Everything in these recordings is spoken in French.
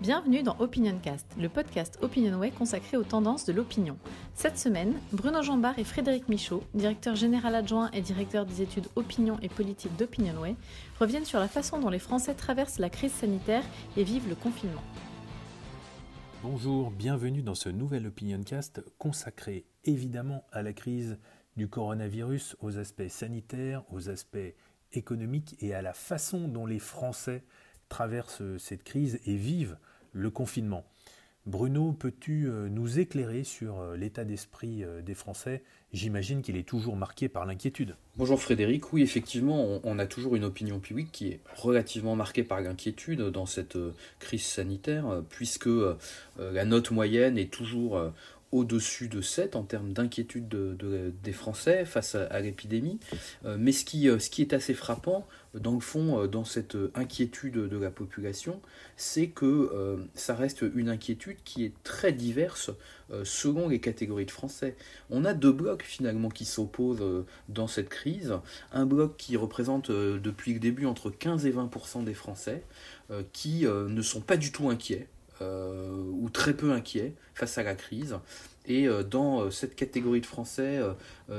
Bienvenue dans OpinionCast, le podcast Opinionway consacré aux tendances de l'opinion. Cette semaine, Bruno Jambard et Frédéric Michaud, directeur général adjoint et directeur des études opinion et politique d'Opinionway, reviennent sur la façon dont les Français traversent la crise sanitaire et vivent le confinement. Bonjour, bienvenue dans ce nouvel OpinionCast consacré évidemment à la crise du coronavirus, aux aspects sanitaires, aux aspects économiques et à la façon dont les Français traversent cette crise et vivent le confinement. Bruno, peux-tu euh, nous éclairer sur euh, l'état d'esprit euh, des Français? J'imagine qu'il est toujours marqué par l'inquiétude. Bonjour Frédéric, oui effectivement on, a toujours une opinion publique qui est relativement marquée par l'inquiétude dans cette crise sanitaire puisque la note moyenne est toujours au-dessus de 7 en termes d'inquiétude des Français face à, l'épidémie. Euh, mais ce qui, euh, ce qui est assez frappant, dans le fond, euh, dans cette inquiétude de la population, c'est que ça reste une inquiétude qui est très diverse selon les catégories de Français. On a deux blocs finalement qui s'opposent dans cette crise. Un bloc qui représente depuis le début entre 15 et 20% des Français qui ne sont pas du tout inquiets euh, ou très peu inquiets face à la crise. Et euh, dans euh, cette catégorie de Français,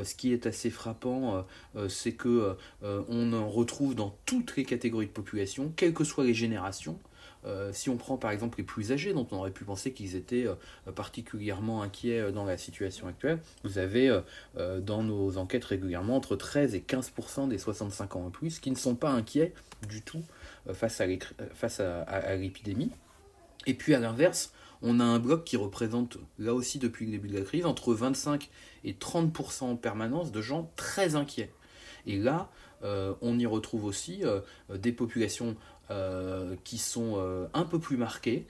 ce qui est assez frappant, c'est que on en retrouve dans toutes les catégories de population, quelles que soient les générations. si on prend par exemple les plus âgés, dont on aurait pu penser qu'ils étaient particulièrement inquiets dans la situation actuelle, vous avez dans nos enquêtes régulièrement entre 13 et 15% des 65 ans et plus qui ne sont pas inquiets du tout face à l'épidémie. Et puis à l'inverse, on a un bloc qui représente, là aussi depuis le début de la crise, entre 25 et 30% en permanence de gens très inquiets. Et là, euh, on y retrouve aussi euh, des populations euh, qui sont un peu plus marquées.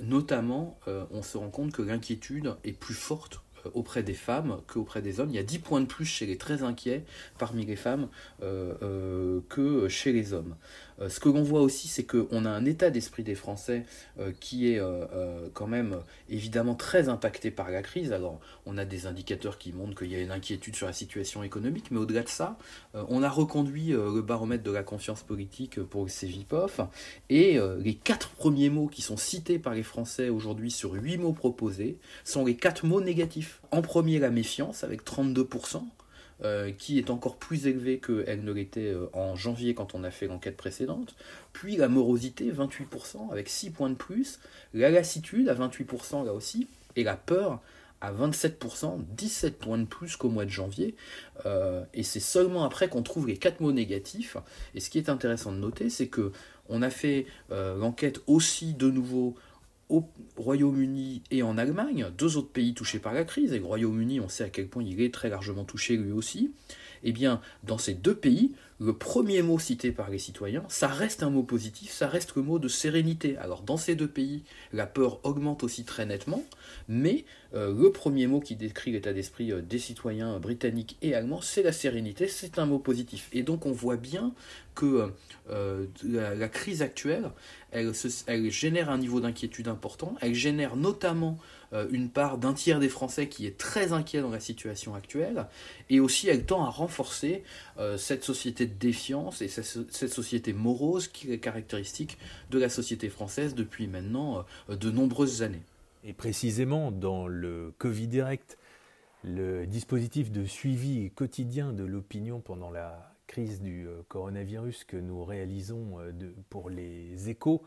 notamment, on se rend compte que l'inquiétude est plus forte auprès des femmes qu'auprès des hommes. Il y a 10 points de plus chez les très inquiets parmi les femmes que chez les hommes. Euh, ce que l'on voit aussi, c'est qu'on a un état d'esprit des Français euh, qui est euh, quand même évidemment très impacté par la crise. Alors, on a des indicateurs qui montrent qu'il y a une inquiétude sur la situation économique, mais au-delà de ça, on a reconduit le baromètre de la confiance politique pour le CVPOF, et les quatre premiers mots qui sont cités par les Français aujourd'hui sur huit mots proposés sont les quatre mots négatifs. En premier, la méfiance, avec 32%. Euh, qui est encore plus élevée qu'elle ne l'était euh, en janvier quand on a fait l'enquête précédente, puis la morosité, 28%, avec 6 points de plus, la lassitude à 28% là aussi, et la peur à 27%, 17 points de plus qu'au mois de janvier, euh, et c'est seulement après qu'on trouve les 4 mots négatifs, et ce qui est intéressant de noter, c'est que on a fait l'enquête aussi de nouveau au Royaume-Uni et en Allemagne, deux autres pays touchés par la crise, et le Royaume-Uni, on sait à quel point il est très largement touché lui aussi, eh bien, dans ces deux pays, le premier mot cité par les citoyens, ça reste un mot positif, ça reste le mot de sérénité. Alors, dans ces deux pays, la peur augmente aussi très nettement, mais euh, le premier mot qui décrit l'état d'esprit euh, des citoyens britanniques et allemands, c'est la sérénité, c'est un mot positif. Et donc, on voit bien que euh, la, crise actuelle, elle, génère un niveau d'inquiétude important, elle génère notamment euh, une part d'un tiers des Français qui est très inquiet dans la situation actuelle, et aussi elle tend à renforcer euh, cette société de défiance et cette, société morose qui est caractéristique de la société française depuis maintenant euh, de nombreuses années. Et précisément dans le Covid direct, le dispositif de suivi quotidien de l'opinion pendant la crise du coronavirus que nous réalisons pour les échos,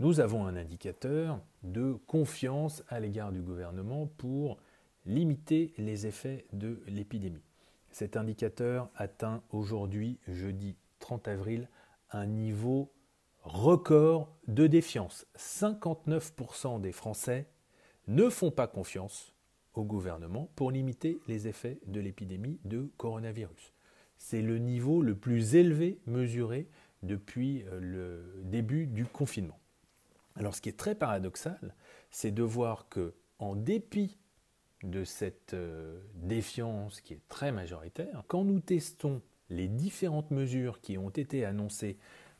nous avons un indicateur de confiance à l'égard du gouvernement pour limiter les effets de l'épidémie. Cet indicateur atteint aujourd'hui, jeudi 30 avril, un niveau record de défiance. 59% des Français ne font pas confiance au gouvernement pour limiter les effets de l'épidémie de coronavirus. C'est le niveau le plus élevé mesuré depuis euh, le début du confinement. Alors ce qui est très paradoxal, c'est de voir que en dépit de cette euh, défiance qui est très majoritaire, quand nous testons les différentes mesures qui ont été annoncées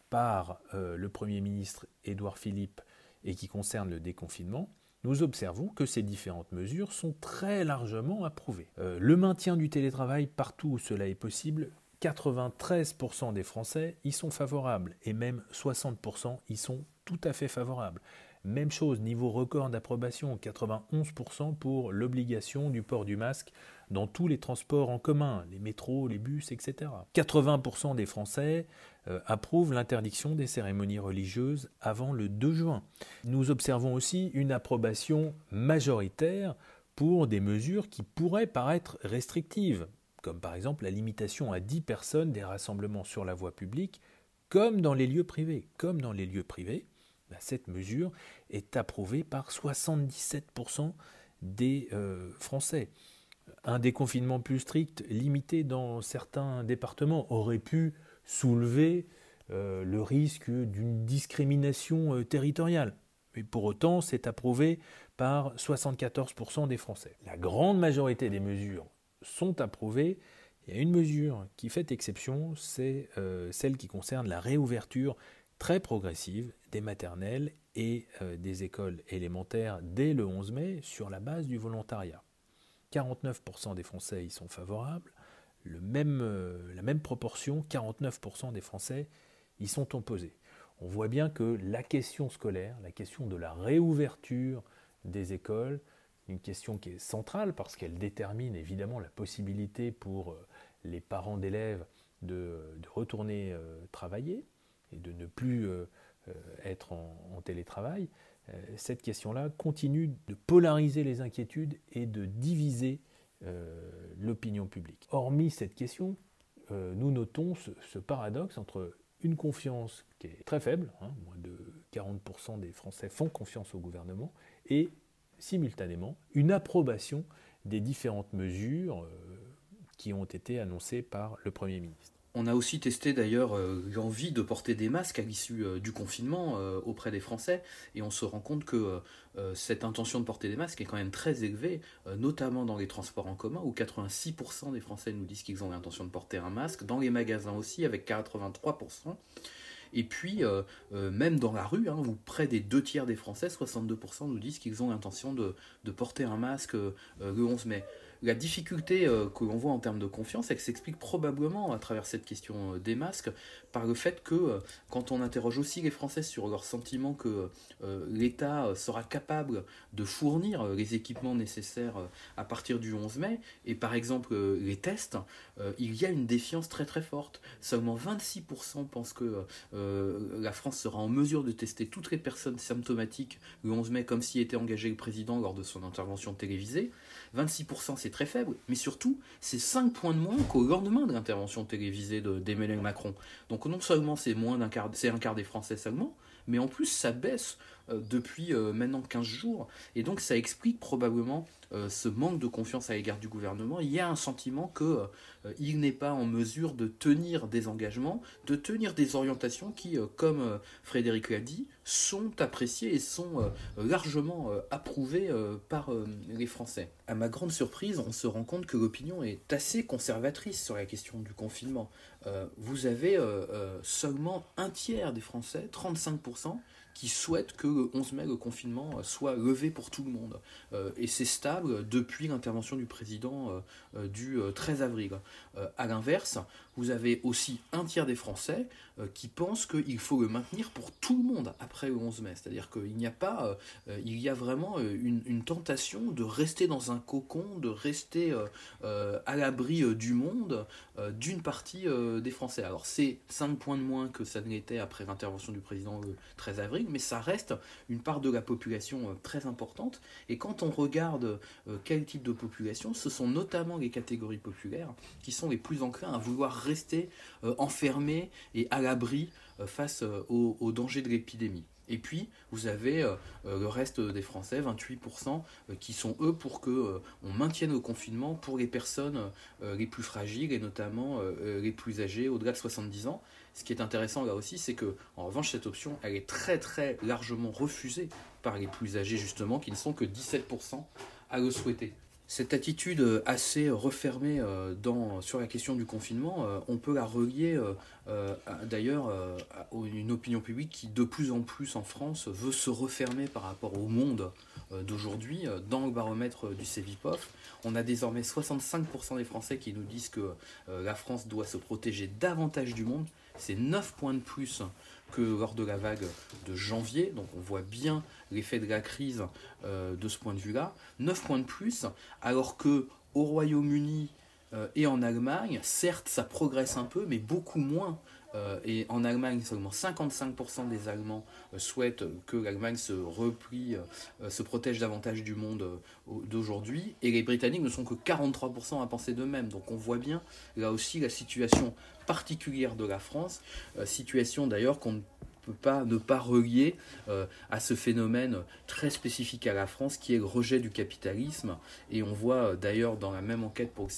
par euh, le Premier ministre Édouard Philippe et qui concernent le déconfinement, nous observons que ces différentes mesures sont très largement approuvées. Euh, le maintien du télétravail partout où cela est possible, 93% des Français y sont favorables et même 60% y sont tout à fait favorables. Même chose, niveau record d'approbation, 91% pour l'obligation du port du masque dans tous les transports en commun, les métros, les bus, etc. 80% des Français euh, approuvent l'interdiction des cérémonies religieuses avant le 2 juin. Nous observons aussi une approbation majoritaire pour des mesures qui pourraient paraître restrictives, comme par exemple la limitation à 10 personnes des rassemblements sur la voie publique, comme dans les lieux privés. Comme dans les lieux privés, cette mesure est approuvée par 77% des euh, Français. Un déconfinement plus strict, limité dans certains départements, aurait pu soulever euh, le risque d'une discrimination euh, territoriale. Mais pour autant, c'est approuvé par 74% des Français. La grande majorité des mesures sont approuvées. Il y a une mesure qui fait exception, c'est celle qui concerne la réouverture très progressive des maternelles et euh, des écoles élémentaires dès le 11 mai sur la base du volontariat. 49% des Français y sont favorables, le même, euh, la même proportion, 49% des Français y sont opposés. On voit bien que la question scolaire, la question de la réouverture des écoles, une question qui est centrale parce qu'elle détermine évidemment la possibilité pour euh, les parents d'élèves de, retourner travailler, et de ne plus être en, télétravail, euh, cette question-là continue de polariser les inquiétudes et de diviser l'opinion publique. Hormis cette question, nous notons ce, paradoxe entre une confiance qui est très faible, hein, moins de 40% des Français font confiance au gouvernement, et simultanément une approbation des différentes mesures qui ont été annoncées par le Premier ministre. On a aussi testé d'ailleurs euh, l'envie de porter des masques à l'issue euh, du confinement euh, auprès des Français et on se rend compte que cette intention de porter des masques est quand même très élevée, notamment dans les transports en commun où 86% des Français nous disent qu'ils ont l'intention de porter un masque, dans les magasins aussi avec 83%. Et puis, même dans la rue, hein, où près des deux tiers des Français, 62% nous disent qu'ils ont l'intention de, de, porter un masque le 11 mai. La difficulté euh, que l'on voit en termes de confiance, elle s'explique probablement à travers cette question euh, des masques par le fait que euh, quand on interroge aussi les Français sur leur sentiment que l'État sera capable de fournir les équipements nécessaires à partir du 11 mai, et par exemple les tests, il y a une défiance très très forte. Seulement 26% pensent que la France sera en mesure de tester toutes les personnes symptomatiques le 11 mai comme s'y était engagé le président lors de son intervention télévisée. 26% c'est très faible, mais surtout c'est 5 points de moins qu'au lendemain de l'intervention télévisée d'Emmanuel Macron. Donc non seulement c'est moins d'un quart, c'est un quart des Français seulement, mais en plus ça baisse euh, depuis euh, maintenant 15 jours, et donc ça explique probablement euh, ce manque de confiance à l'égard du gouvernement, il y a un sentiment qu'il euh, n'est pas en mesure de tenir des engagements, de tenir des orientations qui, comme Frédéric l'a dit, sont appréciées et sont largement approuvées par les Français. À ma grande surprise, on se rend compte que l'opinion est assez conservatrice sur la question du confinement. vous avez seulement un tiers des Français, 35%, qui souhaitent que le 11 mai, le confinement soit levé pour tout le monde. et c'est stable depuis l'intervention du président euh, euh, du 13 euh, avril. à l'inverse, vous avez aussi un tiers des Français qui pensent qu'il faut le maintenir pour tout le monde après le 11 mai. C'est-à-dire qu'il n'y a pas, il y a vraiment une, tentation de rester dans un cocon, de rester à l'abri du monde d'une partie des Français. Alors c'est 5 points de moins que ça ne l'était après l'intervention du président le 13 avril, mais ça reste une part de la population très importante. Et quand on regarde euh, quel type de population, ce sont notamment les catégories populaires qui sont les plus enclins à vouloir rester euh, enfermés et à l'abri euh, face aux dangers de l'épidémie. Et puis, vous avez le reste des Français, 28%, qui sont eux pour que maintienne le confinement pour les personnes les plus fragiles et notamment les plus âgées, au-delà de 70 ans. Ce qui est intéressant là aussi, c'est que, en revanche, cette option, elle est très très largement refusée par les plus âgés, justement, qui ne sont que 17% à le souhaiter. Cette attitude euh, assez refermée euh, sur la question du confinement, euh, on peut la relier d'ailleurs à une opinion publique qui de plus en plus en France veut se refermer par rapport au monde d'aujourd'hui. Dans le baromètre du CEVIPOF, on a désormais 65% des Français qui nous disent que la France doit se protéger davantage du monde c'est 9 points de plus que lors de la vague de janvier. Donc on voit bien l'effet de la crise de ce point de vue-là. 9 points de plus, alors que au Royaume-Uni et en Allemagne, certes ça progresse un peu, mais beaucoup moins euh, et en Allemagne, seulement 55% des Allemands euh, souhaitent que l'Allemagne se replie, euh, se protège davantage du monde d'aujourd'hui. Et les Britanniques ne sont que 43% à penser de même. Donc on voit bien là aussi la situation particulière de la France, situation d'ailleurs qu'on ne peut pas ne pas relier à ce phénomène très spécifique à la France qui est le rejet du capitalisme. Et on voit d'ailleurs dans la même enquête pour le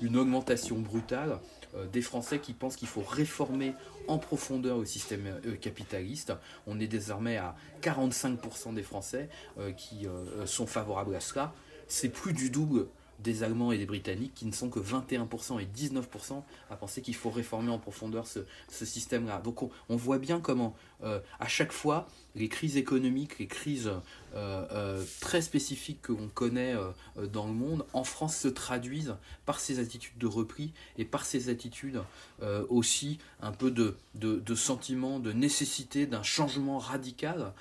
une augmentation brutale euh, des Français qui pensent qu'il faut réformer en profondeur le système euh, capitaliste. On est désormais à 45% des Français euh, qui sont favorables à cela. C'est plus du double des Allemands et des Britanniques qui ne sont que 21% et 19% à penser qu'il faut réformer en profondeur ce, système-là. Donc on, voit bien comment à chaque fois les crises économiques, les crises euh, euh, très spécifiques que l'on connaît euh, dans le monde, en France se traduisent par ces attitudes de repli et par ces attitudes aussi un peu de, de, sentiment de nécessité d'un changement radical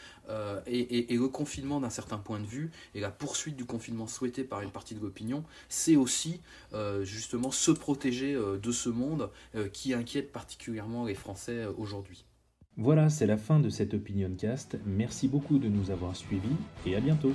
et, le confinement d'un certain point de vue et la poursuite du confinement souhaité par une partie de l'opinion, c'est aussi justement se protéger de ce monde qui inquiète particulièrement les Français aujourd'hui. Voilà, c'est la fin de cette Opinion Cast. Merci beaucoup de nous avoir suivis et à bientôt.